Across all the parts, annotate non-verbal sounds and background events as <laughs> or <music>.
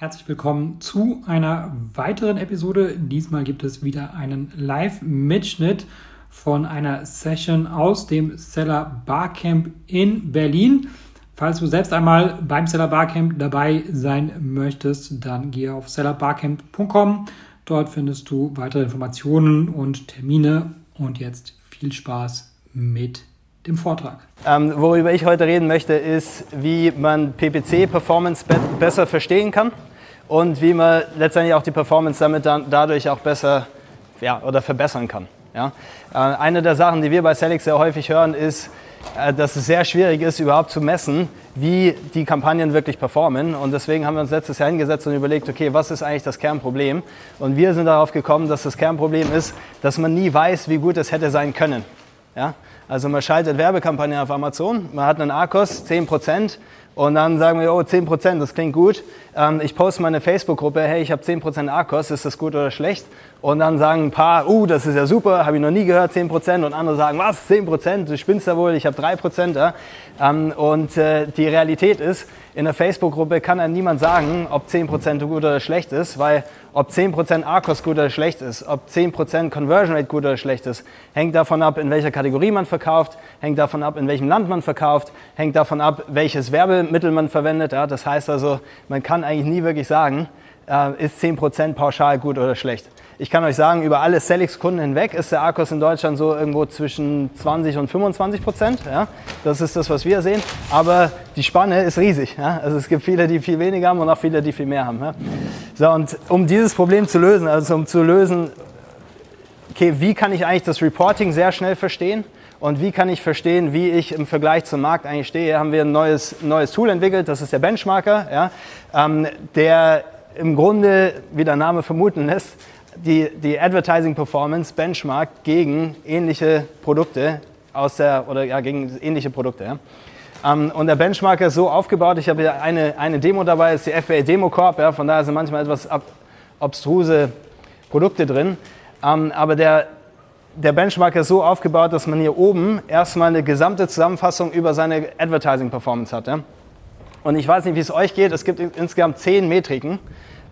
Herzlich willkommen zu einer weiteren Episode. Diesmal gibt es wieder einen Live-Mitschnitt von einer Session aus dem Seller Barcamp in Berlin. Falls du selbst einmal beim Seller Barcamp dabei sein möchtest, dann gehe auf sellerbarcamp.com. Dort findest du weitere Informationen und Termine. Und jetzt viel Spaß mit dem Vortrag. Ähm, worüber ich heute reden möchte, ist, wie man PPC-Performance be besser verstehen kann und wie man letztendlich auch die Performance damit dann dadurch auch besser ja, oder verbessern kann. Ja? Äh, eine der Sachen, die wir bei Celix sehr häufig hören, ist, äh, dass es sehr schwierig ist, überhaupt zu messen, wie die Kampagnen wirklich performen. Und deswegen haben wir uns letztes Jahr hingesetzt und überlegt, okay, was ist eigentlich das Kernproblem? Und wir sind darauf gekommen, dass das Kernproblem ist, dass man nie weiß, wie gut es hätte sein können. Ja? Also man schaltet Werbekampagnen auf Amazon, man hat einen ARKOS, 10%, und dann sagen wir, oh, 10%, das klingt gut. Ähm, ich poste meine Facebook-Gruppe, hey, ich habe 10% ARKOS, ist das gut oder schlecht? Und dann sagen ein paar, uh, das ist ja super, habe ich noch nie gehört, 10%. Und andere sagen, was, 10%, du spinnst ja wohl, ich habe 3%. Ja? Ähm, und äh, die Realität ist, in der Facebook-Gruppe kann einem niemand sagen, ob 10% gut oder schlecht ist, weil ob 10% ARKOS gut oder schlecht ist, ob 10% Conversion Rate gut oder schlecht ist, hängt davon ab, in welcher Kategorie man verkauft, hängt davon ab, in welchem Land man verkauft, hängt davon ab, welches Werbemittel man verwendet. Ja? Das heißt also, man kann eigentlich nie wirklich sagen, äh, ist 10% pauschal gut oder schlecht. Ich kann euch sagen, über alle Celix-Kunden hinweg ist der Akkus in Deutschland so irgendwo zwischen 20 und 25 Prozent. Ja? Das ist das, was wir sehen. Aber die Spanne ist riesig. Ja? Also es gibt viele, die viel weniger haben und auch viele, die viel mehr haben. Ja? So, und um dieses Problem zu lösen, also um zu lösen, okay, wie kann ich eigentlich das Reporting sehr schnell verstehen? Und wie kann ich verstehen, wie ich im Vergleich zum Markt eigentlich stehe? Haben wir ein neues, neues Tool entwickelt, das ist der Benchmarker, ja? Ähm, der im Grunde, wie der Name vermuten lässt, die, die Advertising Performance benchmarkt gegen ähnliche Produkte aus der, oder ja, gegen ähnliche Produkte. Ja. Um, ähm, und der Benchmarker ist so aufgebaut, ich habe hier eine, eine Demo dabei, ist die FBA Demo Corp, ja, von daher sind manchmal etwas ab, obstruse Produkte drin. Um, ähm, aber der, der Benchmarker ist so aufgebaut, dass man hier oben erstmal eine gesamte Zusammenfassung über seine Advertising Performance hat. Ja. Und ich weiß nicht, wie es euch geht, es gibt insgesamt zehn Metriken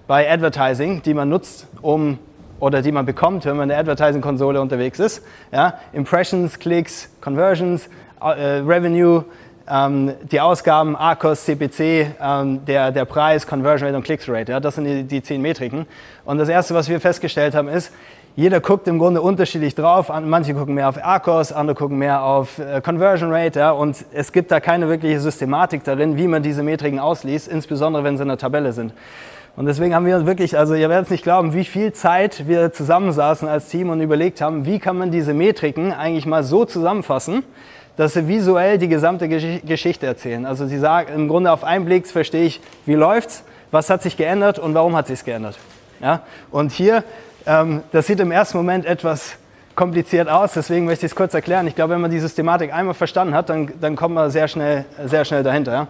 bei Advertising, die man nutzt, um oder die man bekommt, wenn man in der Advertising-Konsole unterwegs ist. Ja? Impressions, Klicks, Conversions, äh, Revenue, ähm, die Ausgaben, ARCOS, CPC, ähm, der, der Preis, Conversion Rate und Clicks Rate. Ja? Das sind die, die zehn Metriken. Und das Erste, was wir festgestellt haben, ist, jeder guckt im Grunde unterschiedlich drauf. Manche gucken mehr auf ARCOS, andere gucken mehr auf äh, Conversion Rate. Ja? Und es gibt da keine wirkliche Systematik darin, wie man diese Metriken ausliest, insbesondere wenn sie in der Tabelle sind. Und deswegen haben wir uns wirklich, also ihr werdet es nicht glauben, wie viel Zeit wir zusammensaßen als Team und überlegt haben, wie kann man diese Metriken eigentlich mal so zusammenfassen, dass sie visuell die gesamte Geschichte erzählen. Also sie sagen, im Grunde auf einen Blick verstehe ich, wie läuft's, was hat sich geändert und warum hat sich geändert. Ja? Und hier, das sieht im ersten Moment etwas kompliziert aus, deswegen möchte ich es kurz erklären. Ich glaube, wenn man die Systematik einmal verstanden hat, dann, dann kommt man sehr schnell, sehr schnell dahinter. Ja?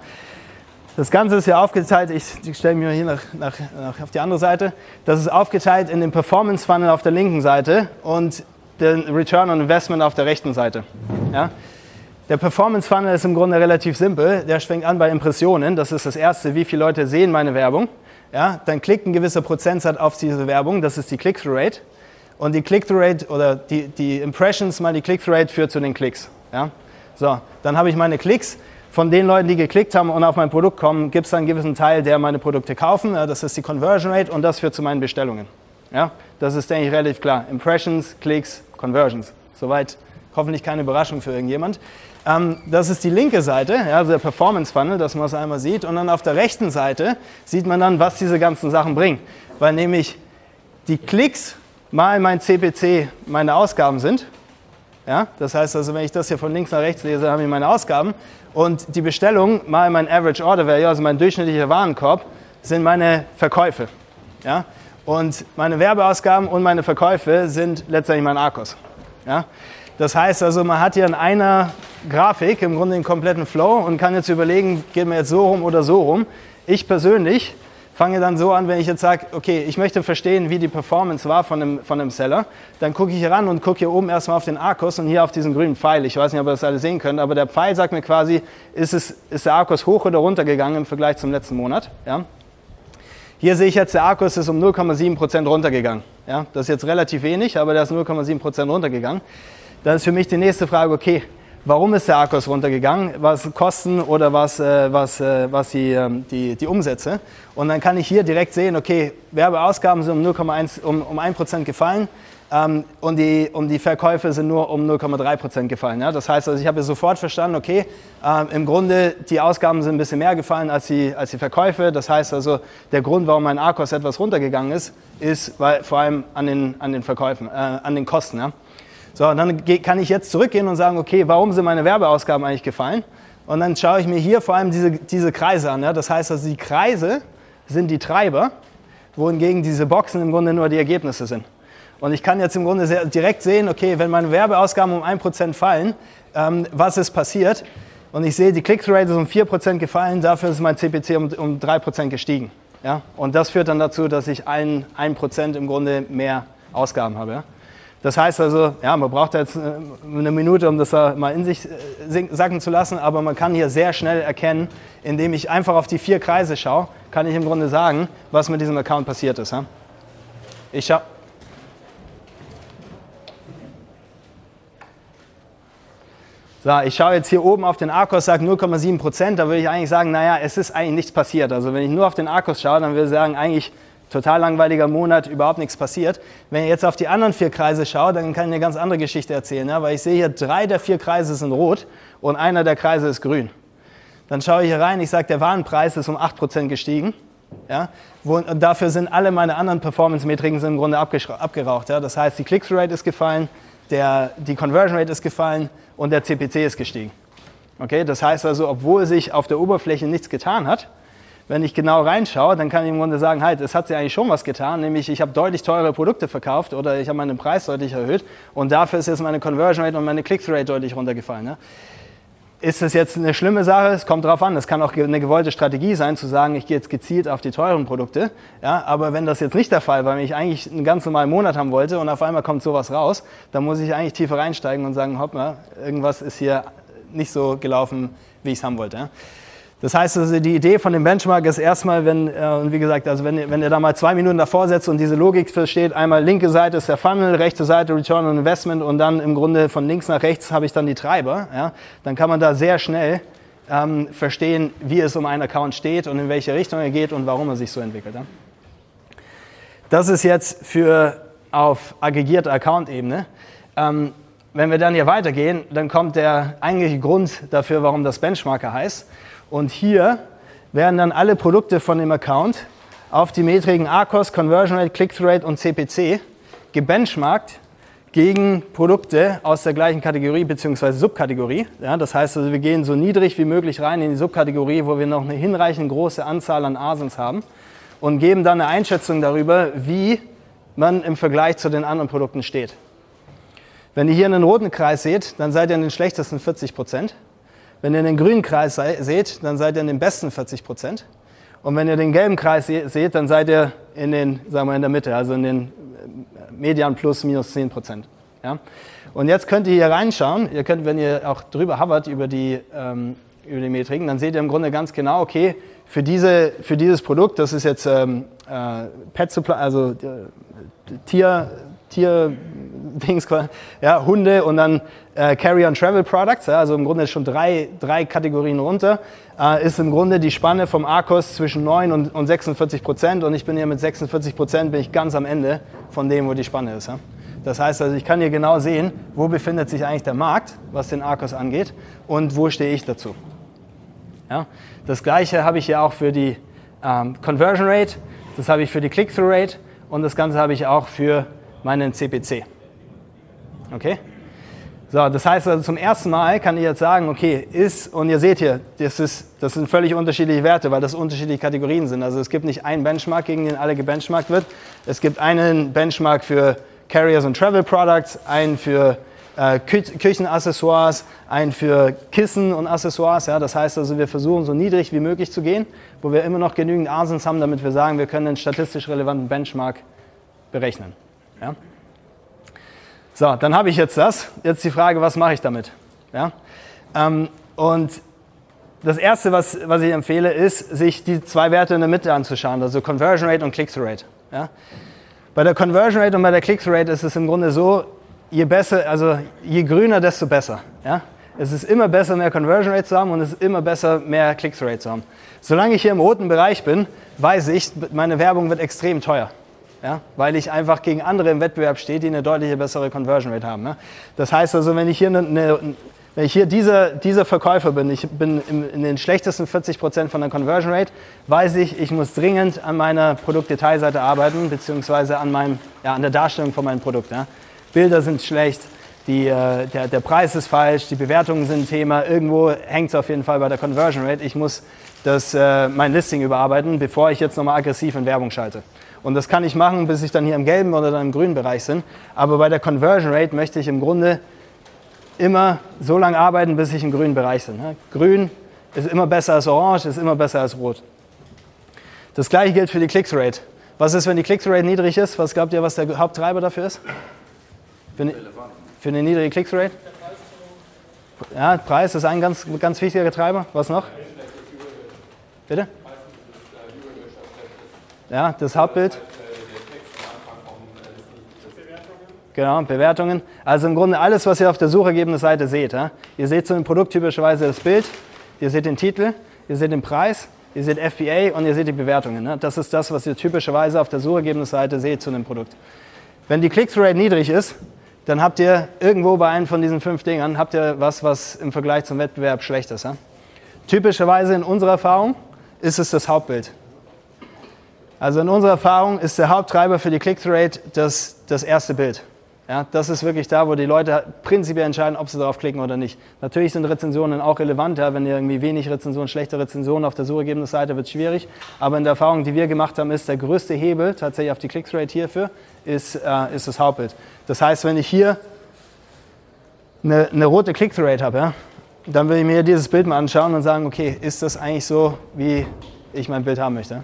Das Ganze ist ja aufgeteilt, ich, ich stelle mich mal hier nach, nach, nach, auf die andere Seite. Das ist aufgeteilt in den Performance Funnel auf der linken Seite und den Return on Investment auf der rechten Seite. Ja? Der Performance Funnel ist im Grunde relativ simpel. Der schwenkt an bei Impressionen. Das ist das Erste, wie viele Leute sehen meine Werbung. Ja? Dann klickt ein gewisser Prozentsatz auf diese Werbung. Das ist die Click-Through-Rate. Und die Click-Through-Rate oder die, die Impressions mal die Click-Through-Rate führt zu den Klicks. Ja? So, dann habe ich meine Klicks von den Leuten, die geklickt haben und auf mein Produkt kommen, gibt es einen gewissen Teil, der meine Produkte kaufen. Das ist die Conversion Rate und das führt zu meinen Bestellungen. Ja, das ist, denke ich, relativ klar. Impressions, Klicks, Conversions. Soweit hoffentlich keine Überraschung für irgendjemand. Ähm, das ist die linke Seite, ja, also der Performance Funnel, dass man es einmal sieht. Und dann auf der rechten Seite sieht man dann, was diese ganzen Sachen bringen. Weil nämlich die Klicks mal mein CPC meine Ausgaben sind. Ja, das heißt also, wenn ich das hier von links nach rechts lese, habe ich meine Ausgaben. Und die Bestellung mal mein Average Order Value, also mein durchschnittlicher Warenkorb, sind meine Verkäufe. Ja? Und meine Werbeausgaben und meine Verkäufe sind letztendlich mein Arkos. Ja? Das heißt also, man hat hier in einer Grafik im Grunde den kompletten Flow und kann jetzt überlegen, geht mir jetzt so rum oder so rum. Ich persönlich fange dann so an, wenn ich jetzt sage, okay, ich möchte verstehen, wie die Performance war von einem, von einem Seller, dann gucke ich hier ran und gucke hier oben erstmal auf den Arcos und hier auf diesen grünen Pfeil. Ich weiß nicht, ob ihr das alle sehen könnt, aber der Pfeil sagt mir quasi, ist, es, ist der Arcos hoch oder runter gegangen im Vergleich zum letzten Monat. Ja? Hier sehe ich jetzt, der Akkus ist um 0,7% runtergegangen. Ja, das ist jetzt relativ wenig, aber der ist 0,7% runtergegangen. Dann ist für mich die nächste Frage, okay, warum ist der Akkus runtergegangen? Was Kosten oder was, äh, was, äh, was die, ähm, die, die Umsätze? Und dann kann ich hier direkt sehen, okay, Werbeausgaben sind um 0,1 um, um 1% gefallen ähm, und, die, und die Verkäufe sind nur um 0,3% gefallen. Ja? Das heißt, also ich habe sofort verstanden, okay, ähm, im Grunde die Ausgaben sind ein bisschen mehr gefallen als die, als die Verkäufe. Das heißt also, der Grund, warum mein ARKOS etwas runtergegangen ist, ist weil, vor allem an den, an den Verkäufen, äh, an den Kosten. Ja? So, dann kann ich jetzt zurückgehen und sagen, okay, warum sind meine Werbeausgaben eigentlich gefallen? Und dann schaue ich mir hier vor allem diese, diese Kreise an. Ja? Das heißt also, die Kreise sind die Treiber, wohingegen diese Boxen im Grunde nur die Ergebnisse sind. Und ich kann jetzt im Grunde sehr direkt sehen, okay, wenn meine Werbeausgaben um 1% fallen, ähm, was ist passiert? Und ich sehe, die Click-Through-Rate ist um 4% gefallen, dafür ist mein CPC um, um 3% gestiegen. Ja? Und das führt dann dazu, dass ich ein, 1% im Grunde mehr Ausgaben habe. Ja? Das heißt also, ja, man braucht jetzt äh, eine Minute, um das mal in sich äh, sacken zu lassen, aber man kann hier sehr schnell erkennen, indem ich einfach auf die vier Kreise schaue, kann ich im Grunde sagen, was mit diesem Account passiert ist. Ich schaue So, ich schaue jetzt hier oben auf den Arkos, sage 0,7 Prozent, da würde ich eigentlich sagen, naja, es ist eigentlich nichts passiert. Also wenn ich nur auf den Arkos schaue, dann würde ich sagen, eigentlich total langweiliger Monat, überhaupt nichts passiert. Wenn ich jetzt auf die anderen vier Kreise schaue, dann kann ich eine ganz andere Geschichte erzählen, ja? weil ich sehe hier, drei der vier Kreise sind rot und einer der Kreise ist grün. Dann schaue ich hier rein, ich sage, der Warenpreis ist um 8 Prozent gestiegen. Ja? und dafür sind alle meine anderen Performance-Metriken im Grunde abgeraucht. Ja? Das heißt, die Click-Through-Rate ist gefallen, der, die Conversion Rate ist gefallen und der CPC ist gestiegen. Okay, das heißt also, obwohl sich auf der Oberfläche nichts getan hat, wenn ich genau reinschaue, dann kann ich im Grunde sagen, halt, es hat sich eigentlich schon was getan, nämlich ich habe deutlich teure Produkte verkauft oder ich habe meinen Preis deutlich erhöht und dafür ist jetzt meine Conversion Rate und meine Click-Through Rate deutlich runtergefallen. Ne? Ist das jetzt eine schlimme Sache? Es kommt darauf an. Es kann auch eine gewollte Strategie sein, zu sagen, ich gehe jetzt gezielt auf die teuren Produkte. Ja, aber wenn das jetzt nicht der Fall war, wenn ich eigentlich einen ganz normalen Monat haben wollte und auf einmal kommt sowas raus, dann muss ich eigentlich tiefer reinsteigen und sagen, hopp mal, irgendwas ist hier nicht so gelaufen, wie ich es haben wollte. Ja. Das heißt also, die Idee von dem Benchmark ist erstmal, wenn, äh, wie gesagt, also wenn, wenn ihr da mal zwei Minuten davor setzt und diese Logik versteht, einmal linke Seite ist der Funnel, rechte Seite Return on Investment und dann im Grunde von links nach rechts habe ich dann die Treiber, ja, dann kann man da sehr schnell ähm, verstehen, wie es um einen Account steht und in welche Richtung er geht und warum er sich so entwickelt. Ja. Das ist jetzt für auf aggregierter Account-Ebene. Ähm, wenn wir dann hier weitergehen, dann kommt der eigentliche Grund dafür, warum das Benchmarker heißt. Und hier werden dann alle Produkte von dem Account auf die Metriken ACOS, Conversion Rate, Click-Through Rate und CPC gebenchmarkt gegen Produkte aus der gleichen Kategorie bzw. Subkategorie. Ja, das heißt also, wir gehen so niedrig wie möglich rein in die Subkategorie, wo wir noch eine hinreichend große Anzahl an Asins haben und geben dann eine Einschätzung darüber, wie man im Vergleich zu den anderen Produkten steht. Wenn ihr hier einen roten Kreis seht, dann seid ihr in den schlechtesten 40 Prozent. Wenn ihr den grünen Kreis seht, dann seid ihr in den besten 40 Prozent. Und wenn ihr den gelben Kreis seht, dann seid ihr in, den, sagen wir in der Mitte, also in den äh, Median plus minus 10 Prozent. Ja? Und jetzt könnt ihr hier reinschauen. Ihr könnt, wenn ihr auch drüber hovert über die, ähm, über die Metriken, dann seht ihr im Grunde ganz genau, okay, für, diese, für dieses Produkt, das ist jetzt ähm, äh, Pet Supply, also äh, Tier, Tier Dings, ja, Hunde und dann äh, Carry-on-Travel Products, ja, also im Grunde schon drei, drei Kategorien runter, äh, ist im Grunde die Spanne vom ARKOS zwischen 9 und, und 46 Prozent und ich bin hier mit 46 Prozent bin ich ganz am Ende von dem, wo die Spanne ist. Ja. Das heißt also, ich kann hier genau sehen, wo befindet sich eigentlich der Markt, was den ARKOS angeht und wo stehe ich dazu. Ja. Das gleiche habe ich hier auch für die ähm, Conversion Rate, das habe ich für die Click-Through Rate und das Ganze habe ich auch für meinen CPC. Okay? So, das heißt also zum ersten Mal kann ich jetzt sagen, okay, ist, und ihr seht hier, das, ist, das sind völlig unterschiedliche Werte, weil das unterschiedliche Kategorien sind. Also es gibt nicht einen Benchmark, gegen den alle gebenchmarkt wird. Es gibt einen Benchmark für Carriers und Travel Products, einen für äh, Kü Küchenaccessoires, einen für Kissen und Accessoires. Ja, das heißt also, wir versuchen so niedrig wie möglich zu gehen, wo wir immer noch genügend Asins haben, damit wir sagen, wir können einen statistisch relevanten Benchmark berechnen. Ja? So, dann habe ich jetzt das. Jetzt die Frage, was mache ich damit? Ja? Ähm, und das Erste, was, was ich empfehle, ist, sich die zwei Werte in der Mitte anzuschauen, also Conversion Rate und Click-Through Rate. Ja? Bei der Conversion Rate und bei der Click-Through Rate ist es im Grunde so, je besser, also je grüner, desto besser. Ja? Es ist immer besser, mehr Conversion Rate zu haben und es ist immer besser, mehr Click-Through Rate zu haben. Solange ich hier im roten Bereich bin, weiß ich, meine Werbung wird extrem teuer. Ja, weil ich einfach gegen andere im Wettbewerb stehe, die eine deutlich bessere Conversion Rate haben. Ne? Das heißt also, wenn ich hier, eine, eine, wenn ich hier dieser, dieser Verkäufer bin, ich bin in den schlechtesten 40 Prozent von der Conversion Rate, weiß ich, ich muss dringend an meiner Produktdetailseite arbeiten, beziehungsweise an, meinem, ja, an der Darstellung von meinem Produkt. Ja? Bilder sind schlecht, die, äh, der, der Preis ist falsch, die Bewertungen sind ein Thema, irgendwo hängt es auf jeden Fall bei der Conversion Rate. Ich muss das, äh, mein Listing überarbeiten, bevor ich jetzt nochmal aggressiv in Werbung schalte. Und das kann ich machen, bis ich dann hier im gelben oder dann im grünen Bereich bin. Aber bei der Conversion Rate möchte ich im Grunde immer so lange arbeiten, bis ich im grünen Bereich bin. Ne? Grün ist immer besser als orange, ist immer besser als rot. Das gleiche gilt für die Click-Rate. Was ist, wenn die Click-Rate niedrig ist? Was glaubt ihr, was der Haupttreiber dafür ist? Für eine, für eine niedrige Click-Rate? Ja, Preis ist ein ganz, ganz wichtiger Treiber. Was noch? Bitte? Ja, das Hauptbild. Genau, Bewertungen. Also im Grunde alles, was ihr auf der Suchergebnisseite seht. Ja? Ihr seht zu dem Produkt typischerweise das Bild, ihr seht den Titel, ihr seht den Preis, ihr seht FBA und ihr seht die Bewertungen. Ne? Das ist das, was ihr typischerweise auf der Suchergebnisseite seht zu einem Produkt. Wenn die Click-Through-Rate niedrig ist, dann habt ihr irgendwo bei einem von diesen fünf Dingern habt ihr was, was im Vergleich zum Wettbewerb schlecht ist. Ja? Typischerweise in unserer Erfahrung ist es das Hauptbild. Also in unserer Erfahrung ist der Haupttreiber für die Click-Through-Rate das, das erste Bild. Ja, das ist wirklich da, wo die Leute prinzipiell entscheiden, ob sie darauf klicken oder nicht. Natürlich sind Rezensionen auch relevant. Ja, wenn ihr irgendwie wenig Rezensionen, schlechte Rezensionen auf der Suchergebnisseite, wird es schwierig. Aber in der Erfahrung, die wir gemacht haben, ist der größte Hebel tatsächlich auf die Click-Rate hierfür, ist, äh, ist das Hauptbild. Das heißt, wenn ich hier eine, eine rote Click-Rate habe, ja, dann würde ich mir dieses Bild mal anschauen und sagen, okay, ist das eigentlich so, wie ich mein Bild haben möchte?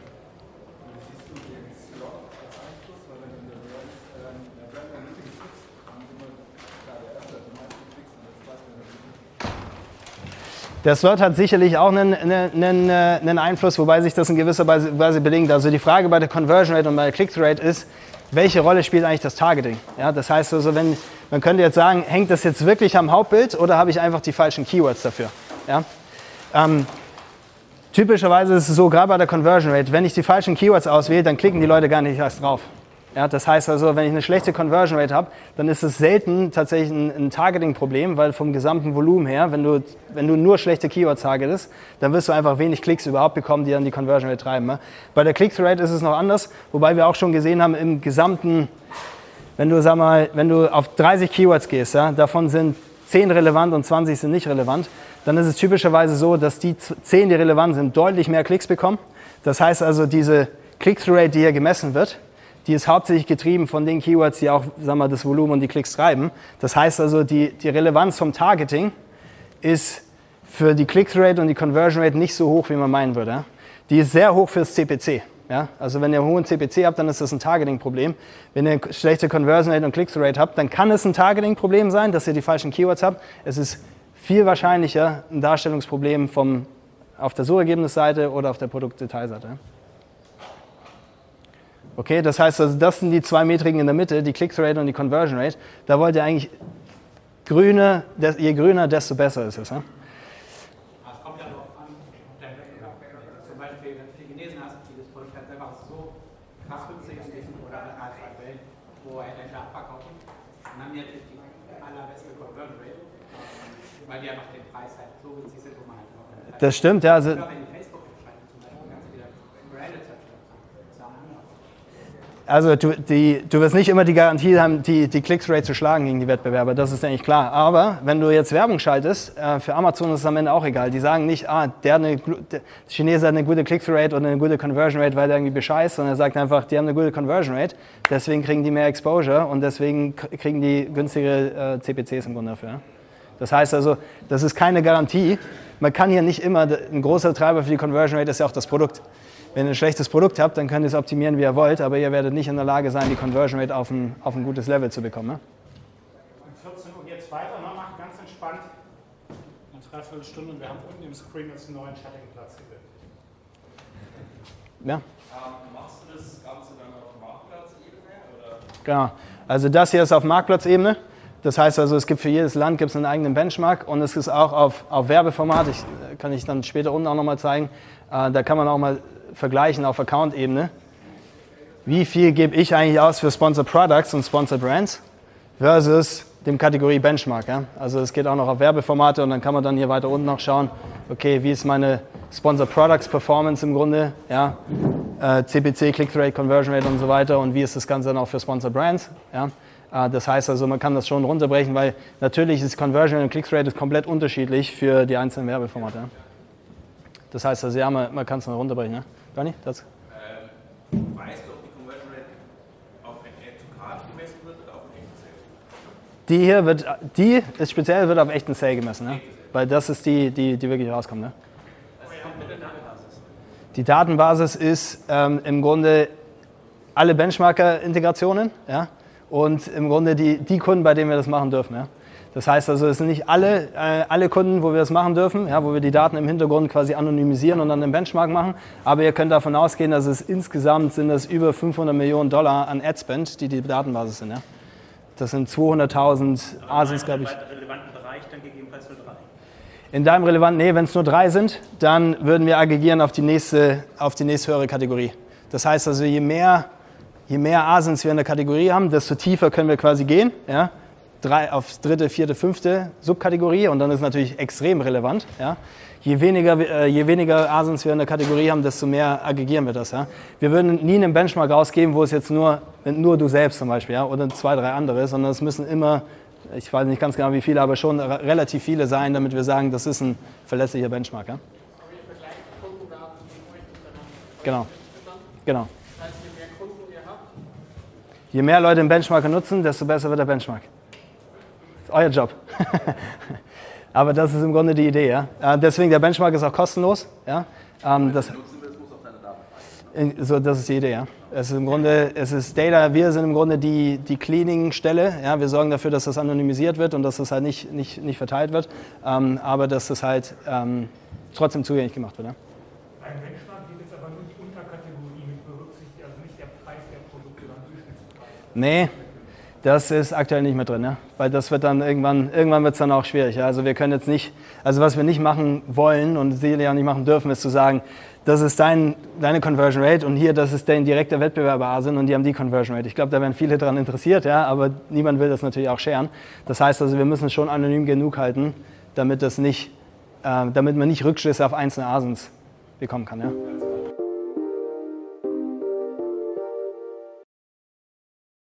Der Slot hat sicherlich auch einen, einen, einen, Einfluss, wobei sich das in gewisser Weise bedingt. Also die Frage bei der Conversion Rate und bei der Click-Through Rate ist, welche Rolle spielt eigentlich das Targeting? Ja, das heißt also, wenn, man könnte jetzt sagen, hängt das jetzt wirklich am Hauptbild oder habe ich einfach die falschen Keywords dafür? Ja? Ähm, typischerweise ist es so, gerade bei der Conversion Rate, wenn ich die falschen Keywords auswähle, dann klicken die Leute gar nicht erst drauf. Ja, das heißt also, wenn ich eine schlechte Conversion Rate habe, dann ist es selten tatsächlich ein, ein Targeting-Problem, weil vom gesamten Volumen her, wenn du, wenn du nur schlechte Keywords targetest, dann wirst du einfach wenig Klicks überhaupt bekommen, die dann die Conversion Rate treiben. Ja? Bei der Click-Through-Rate ist es noch anders, wobei wir auch schon gesehen haben, im gesamten, wenn du, sag mal, wenn du auf 30 Keywords gehst, ja, davon sind 10 relevant und 20 sind nicht relevant, dann ist es typischerweise so, dass die 10, die relevant sind, deutlich mehr Klicks bekommen. Das heißt also, diese Click-Through-Rate, die hier gemessen wird, die ist hauptsächlich getrieben von den Keywords, die auch sagen wir, das Volumen und die Klicks treiben. Das heißt also, die, die Relevanz vom Targeting ist für die Click-Rate und die Conversion Rate nicht so hoch, wie man meinen würde. Die ist sehr hoch fürs CPC. Ja? Also wenn ihr einen hohen CPC habt, dann ist das ein Targeting-Problem. Wenn ihr eine schlechte Conversion Rate und Click-Rate habt, dann kann es ein Targeting-Problem sein, dass ihr die falschen Keywords habt. Es ist viel wahrscheinlicher ein Darstellungsproblem vom, auf der Suchergebnisseite oder auf der Produktdetailseite. Okay, das heißt, also das sind die zwei Metriken in der Mitte, die Click-Rate und die Conversion Rate. Da wollt ihr eigentlich grüne, je grüner, desto besser ist es. Noch. Das stimmt, ja. Also, Also du, die, du wirst nicht immer die Garantie haben, die, die Click-Rate zu schlagen gegen die Wettbewerber, das ist eigentlich klar. Aber wenn du jetzt Werbung schaltest, äh, für Amazon ist es am Ende auch egal. Die sagen nicht, ah, der, eine, der Chinese hat eine gute Click-Rate oder eine gute Conversion Rate, weil der irgendwie bescheißt, sondern er sagt einfach, die haben eine gute Conversion Rate, deswegen kriegen die mehr Exposure und deswegen kriegen die günstigere äh, CPCs im Grunde dafür. Das heißt also, das ist keine Garantie. Man kann hier nicht immer, ein großer Treiber für die Conversion Rate ist ja auch das Produkt. Wenn ihr ein schlechtes Produkt habt, dann könnt ihr es optimieren, wie ihr wollt, aber ihr werdet nicht in der Lage sein, die Conversion Rate auf ein, auf ein gutes Level zu bekommen. Ne? Um 14 Uhr geht es weiter, ne? macht ganz entspannt. dreiviertel Stunde und wir haben unten im Screen jetzt einen neuen Chattingplatz gewählt. Ja. Ähm, machst du das Ganze dann auf Marktplatzebene? Oder? Genau. Also das hier ist auf Marktplatzebene. Das heißt also, es gibt für jedes Land gibt es einen eigenen Benchmark und es ist auch auf, auf Werbeformat. Ich, äh, kann ich dann später unten auch nochmal zeigen. Äh, da kann man auch mal vergleichen auf Account-Ebene. Wie viel gebe ich eigentlich aus für Sponsor Products und Sponsor Brands versus dem Kategorie Benchmark. Ja? Also es geht auch noch auf Werbeformate und dann kann man dann hier weiter unten noch schauen, okay, wie ist meine Sponsor Products Performance im Grunde, ja? Äh, CPC, Click-Through-Rate, Conversion Rate und so weiter und wie ist das Ganze dann auch für Sponsor Brands. Ja? Äh, das heißt also, man kann das schon runterbrechen, weil natürlich ist Conversion und Click-Through-Rate komplett unterschiedlich für die einzelnen Werbeformate. Das heißt also, ja, man, man kann es noch runterbrechen. Ja? Donny, das? Ähm, weißt du, ob die Conversion Rate auf ein Add-to-Card gemessen wird oder auf ein echten Sale? Die hier wird, die ist speziell wird auf echten Sale gemessen, ne? weil das ist die, die, die wirklich rauskommt. Ne? Die Datenbasis ist ähm, im Grunde alle Benchmarker-Integrationen ja? und im Grunde die, die Kunden, bei denen wir das machen dürfen. Ja? Das heißt also, es sind nicht alle, äh, alle Kunden, wo wir das machen dürfen, ja, wo wir die Daten im Hintergrund quasi anonymisieren und dann den Benchmark machen. Aber ihr könnt davon ausgehen, dass es insgesamt sind das über 500 Millionen Dollar an Adspend, die die Datenbasis sind. Ja? Das sind 200.000 Asins, glaube ich. relevanten Bereich dann gegebenenfalls nur drei. In deinem relevanten, nee, wenn es nur drei sind, dann würden wir aggregieren auf die nächste, auf die nächsthöhere Kategorie. Das heißt also, je mehr, je mehr Asins wir in der Kategorie haben, desto tiefer können wir quasi gehen. Ja? Drei, auf dritte, vierte, fünfte Subkategorie und dann ist natürlich extrem relevant. Ja? Je weniger, äh, je weniger Asins wir in der Kategorie haben, desto mehr aggregieren wir das. Ja? Wir würden nie einen Benchmark rausgeben, wo es jetzt nur, nur du selbst zum Beispiel ja? oder zwei, drei andere, sondern es müssen immer, ich weiß nicht ganz genau wie viele, aber schon re- relativ viele sein, damit wir sagen, das ist ein verlässlicher Benchmark. Ja? Genau. Genau. Das heißt, je mehr Kunden ihr habt, Je mehr Leute den Benchmarker nutzen, desto besser wird der Benchmark. Euer Job. <laughs> Aber das ist im Grunde die Idee. Ja? Äh, Deswegen, der Benchmark ist auch kostenlos. Ja? Ähm, Das, In- so, das ist die Idee, ja. Es ist im Grunde, es ist Data, wir sind im Grunde die, die Cleaning-Stelle. Ja? Wir sorgen dafür, dass das anonymisiert wird und dass das halt nicht, nicht, nicht verteilt wird, ähm, aber dass das halt ähm, trotzdem zugänglich gemacht wird. Ja? Beim Benchmark geht jetzt aber nur die Unterkategorie mit berücksichtigt, also nicht der Preis der Produkte, sondern Durchschnittspreis. Nee, das ist aktuell nicht mehr drin, ja? weil das wird dann irgendwann, irgendwann wird es dann auch schwierig. Ja? Also wir können jetzt nicht, also was wir nicht machen wollen und sicherlich auch nicht machen dürfen, ist zu sagen, das ist dein, deine Conversion Rate und hier, das ist dein direkter Wettbewerber Asien und die haben die Conversion Rate. Ich glaube, da wären viele daran interessiert, ja? aber niemand will das natürlich auch scheren. Das heißt also, wir müssen es schon anonym genug halten, damit, das nicht, äh, damit man nicht Rückschlüsse auf einzelne Asins bekommen kann. Ja?